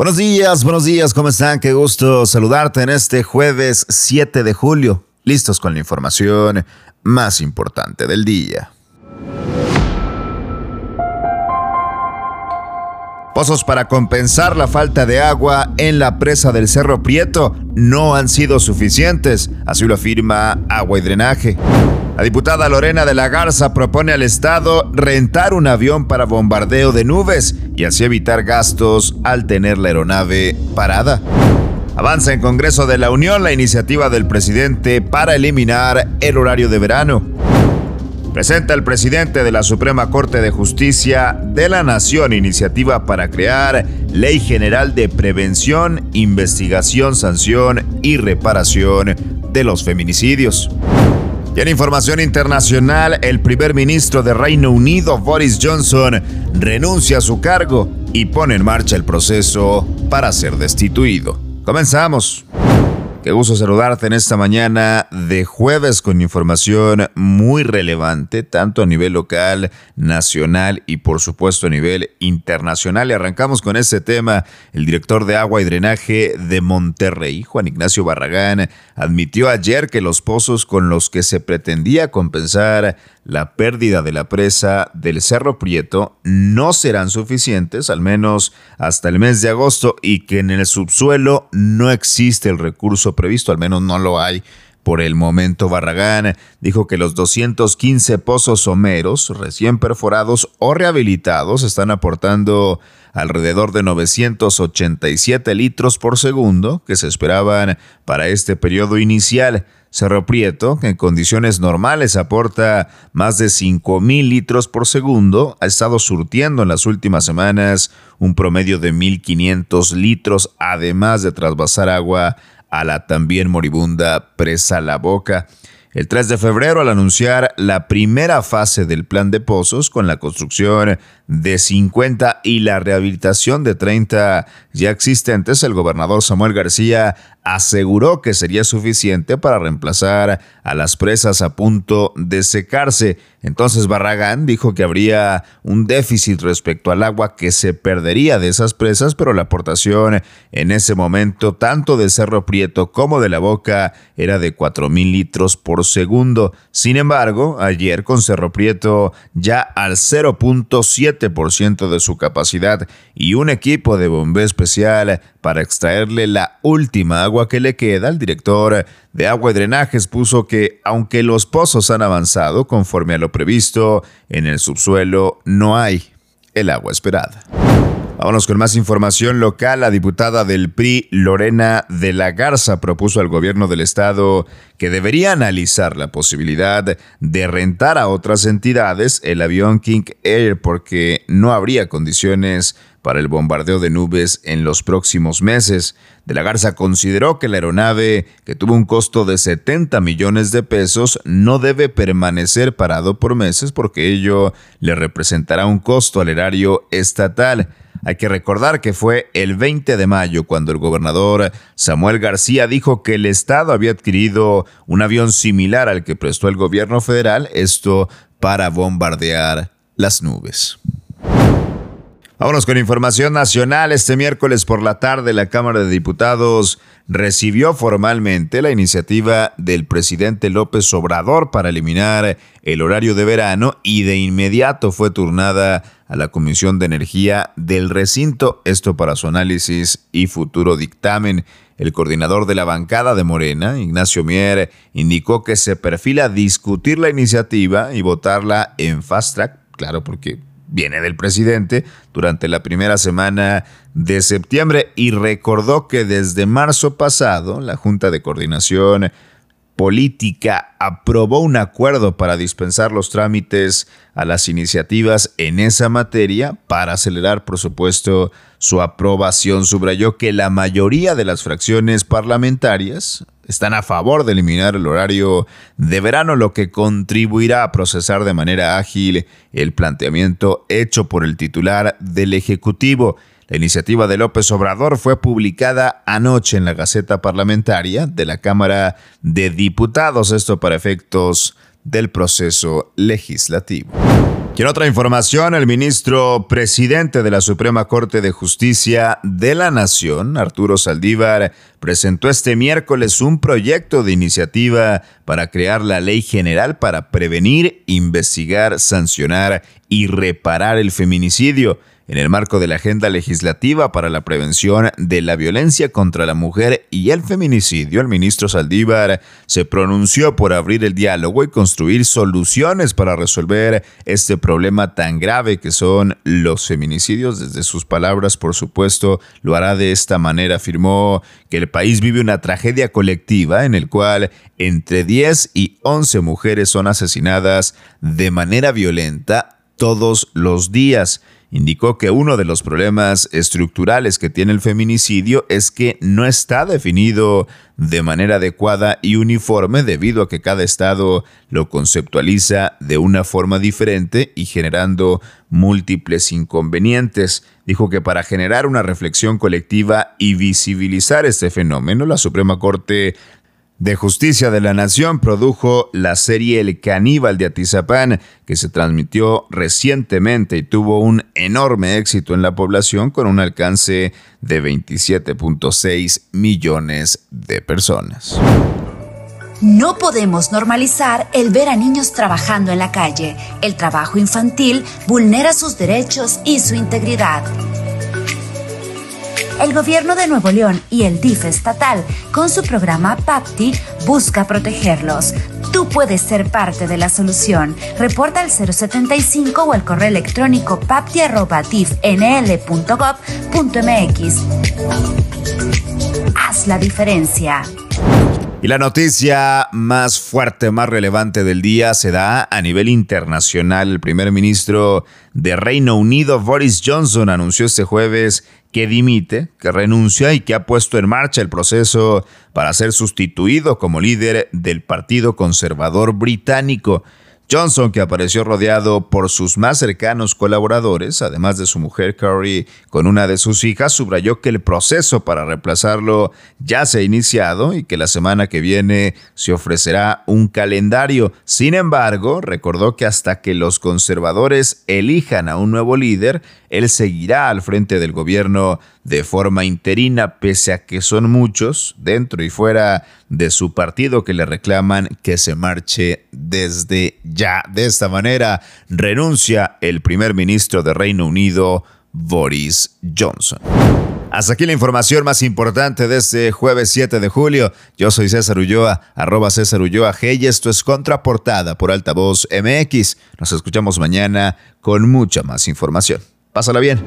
Buenos días, buenos días, ¿cómo están? Qué gusto saludarte en este jueves 7 de julio. Listos con la información más importante del día. Pozos para compensar la falta de agua en la presa del Cerro Prieto no han sido suficientes, así lo afirma Agua y Drenaje. La diputada Lorena de la Garza propone al Estado rentar un avión para bombardeo de nubes y así evitar gastos al tener la aeronave parada. Avanza en Congreso de la Unión la iniciativa del presidente para eliminar el horario de verano. Presenta el presidente de la Suprema Corte de Justicia de la Nación iniciativa para crear Ley General de Prevención, Investigación, Sanción y Reparación de los Feminicidios. Y en información internacional, el primer ministro de Reino Unido, Boris Johnson, renuncia a su cargo y pone en marcha el proceso para ser destituido. Comenzamos. Qué gusto saludarte en esta mañana de jueves con información muy relevante, tanto a nivel local, nacional y por supuesto a nivel internacional. Y arrancamos con este tema. El director de agua y drenaje de Monterrey, Juan Ignacio Barragán, admitió ayer que los pozos con los que se pretendía compensar la pérdida de la presa del Cerro Prieto no serán suficientes, al menos hasta el mes de agosto, y que en el subsuelo no existe el recurso previsto, al menos no lo hay. Por el momento, Barragán dijo que los 215 pozos someros recién perforados o rehabilitados están aportando alrededor de 987 litros por segundo que se esperaban para este periodo inicial. Cerro Prieto, que en condiciones normales aporta más de 5.000 litros por segundo, ha estado surtiendo en las últimas semanas un promedio de 1.500 litros, además de trasvasar agua a la también moribunda presa La Boca el 3 de febrero al anunciar la primera fase del plan de pozos con la construcción de 50 y la rehabilitación de 30 ya existentes, el gobernador Samuel García aseguró que sería suficiente para reemplazar a las presas a punto de secarse. Entonces Barragán dijo que habría un déficit respecto al agua que se perdería de esas presas, pero la aportación en ese momento tanto de Cerro Prieto como de la Boca era de 4.000 litros por segundo. Sin embargo, ayer con Cerro Prieto ya al 0.7% de su capacidad y un equipo de bombeo especial para extraerle la última agua que le queda, el director de agua y drenajes puso que aunque los pozos han avanzado conforme a lo previsto, en el subsuelo no hay el agua esperada. Vámonos con más información local. La diputada del PRI, Lorena de la Garza, propuso al gobierno del estado que debería analizar la posibilidad de rentar a otras entidades el avión King Air porque no habría condiciones para el bombardeo de nubes en los próximos meses. De la Garza consideró que la aeronave, que tuvo un costo de 70 millones de pesos, no debe permanecer parado por meses porque ello le representará un costo al erario estatal. Hay que recordar que fue el 20 de mayo cuando el gobernador Samuel García dijo que el Estado había adquirido un avión similar al que prestó el gobierno federal, esto para bombardear las nubes. Vámonos con información nacional. Este miércoles por la tarde la Cámara de Diputados recibió formalmente la iniciativa del presidente López Obrador para eliminar el horario de verano y de inmediato fue turnada a la Comisión de Energía del recinto, esto para su análisis y futuro dictamen. El coordinador de la bancada de Morena, Ignacio Mier, indicó que se perfila discutir la iniciativa y votarla en fast track, claro, porque viene del presidente durante la primera semana de septiembre y recordó que desde marzo pasado la Junta de Coordinación Política aprobó un acuerdo para dispensar los trámites a las iniciativas en esa materia para acelerar, por supuesto, su aprobación. Subrayó que la mayoría de las fracciones parlamentarias están a favor de eliminar el horario de verano, lo que contribuirá a procesar de manera ágil el planteamiento hecho por el titular del Ejecutivo. La iniciativa de López Obrador fue publicada anoche en la Gaceta Parlamentaria de la Cámara de Diputados, esto para efectos del proceso legislativo. Y en otra información, el ministro presidente de la Suprema Corte de Justicia de la Nación, Arturo Saldívar, presentó este miércoles un proyecto de iniciativa para crear la ley general para prevenir, investigar, sancionar y reparar el feminicidio en el marco de la Agenda Legislativa para la Prevención de la Violencia contra la Mujer y el Feminicidio, el ministro Saldívar se pronunció por abrir el diálogo y construir soluciones para resolver este problema tan grave que son los feminicidios. Desde sus palabras, por supuesto, lo hará de esta manera. Afirmó que el país vive una tragedia colectiva en el cual entre 10 y 11 mujeres son asesinadas de manera violenta todos los días indicó que uno de los problemas estructurales que tiene el feminicidio es que no está definido de manera adecuada y uniforme debido a que cada estado lo conceptualiza de una forma diferente y generando múltiples inconvenientes. Dijo que para generar una reflexión colectiva y visibilizar este fenómeno, la Suprema Corte de Justicia de la Nación produjo la serie El Caníbal de Atizapán, que se transmitió recientemente y tuvo un enorme éxito en la población con un alcance de 27.6 millones de personas. No podemos normalizar el ver a niños trabajando en la calle. El trabajo infantil vulnera sus derechos y su integridad el gobierno de Nuevo León y el DIF estatal, con su programa PAPTI, busca protegerlos. Tú puedes ser parte de la solución. Reporta al 075 o al correo electrónico papti.difnl.gov.mx. Haz la diferencia. Y la noticia más fuerte, más relevante del día se da a nivel internacional. El primer ministro de Reino Unido, Boris Johnson, anunció este jueves que dimite, que renuncia y que ha puesto en marcha el proceso para ser sustituido como líder del Partido Conservador Británico. Johnson, que apareció rodeado por sus más cercanos colaboradores, además de su mujer Carrie con una de sus hijas, subrayó que el proceso para reemplazarlo ya se ha iniciado y que la semana que viene se ofrecerá un calendario. Sin embargo, recordó que hasta que los conservadores elijan a un nuevo líder, él seguirá al frente del gobierno de forma interina, pese a que son muchos dentro y fuera de su partido que le reclaman que se marche desde ya. De esta manera renuncia el primer ministro de Reino Unido, Boris Johnson. Hasta aquí la información más importante de este jueves 7 de julio. Yo soy César Ulloa, arroba César Ulloa G y esto es Contraportada por Altavoz MX. Nos escuchamos mañana con mucha más información. Pásala bien.